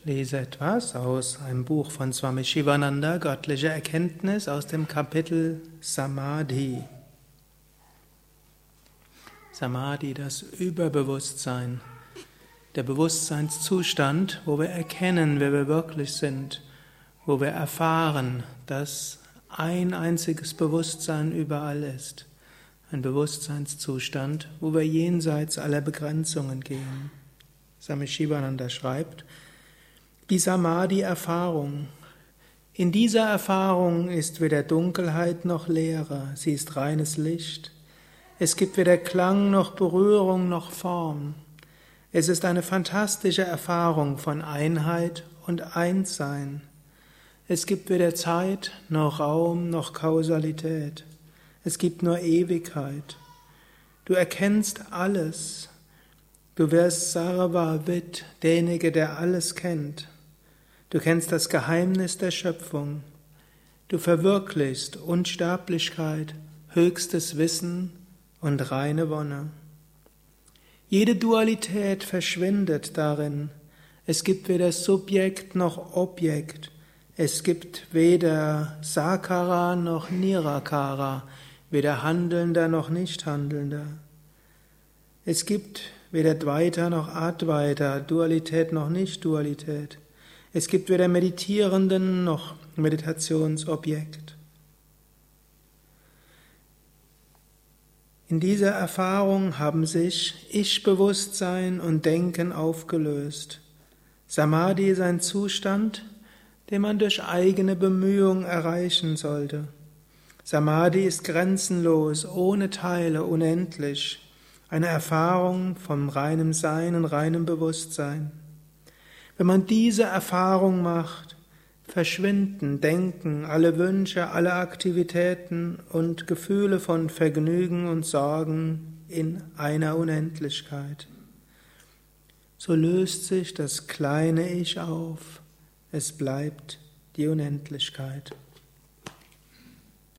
Ich lese etwas aus einem Buch von Swami Shivananda, Göttliche Erkenntnis, aus dem Kapitel Samadhi. Samadhi, das Überbewusstsein, der Bewusstseinszustand, wo wir erkennen, wer wir wirklich sind, wo wir erfahren, dass ein einziges Bewusstsein überall ist. Ein Bewusstseinszustand, wo wir jenseits aller Begrenzungen gehen. Swami Shivananda schreibt, die Samadhi-Erfahrung. In dieser Erfahrung ist weder Dunkelheit noch Leere, sie ist reines Licht. Es gibt weder Klang noch Berührung noch Form. Es ist eine fantastische Erfahrung von Einheit und Einssein. Es gibt weder Zeit noch Raum noch Kausalität. Es gibt nur Ewigkeit. Du erkennst alles. Du wirst Sarva Vid, derjenige, der alles kennt. Du kennst das Geheimnis der Schöpfung. Du verwirklichst Unsterblichkeit, höchstes Wissen und reine Wonne. Jede Dualität verschwindet darin. Es gibt weder Subjekt noch Objekt. Es gibt weder Sakara noch Nirakara, weder Handelnder noch Nichthandelnder. Es gibt weder Dvaita noch Advaita, Dualität noch Nicht-Dualität. Es gibt weder Meditierenden noch Meditationsobjekt. In dieser Erfahrung haben sich Ich-Bewusstsein und Denken aufgelöst. Samadhi ist ein Zustand, den man durch eigene Bemühung erreichen sollte. Samadhi ist grenzenlos, ohne Teile, unendlich, eine Erfahrung vom reinem Sein und reinem Bewusstsein. Wenn man diese Erfahrung macht, verschwinden, denken, alle Wünsche, alle Aktivitäten und Gefühle von Vergnügen und Sorgen in einer Unendlichkeit. So löst sich das kleine Ich auf, es bleibt die Unendlichkeit.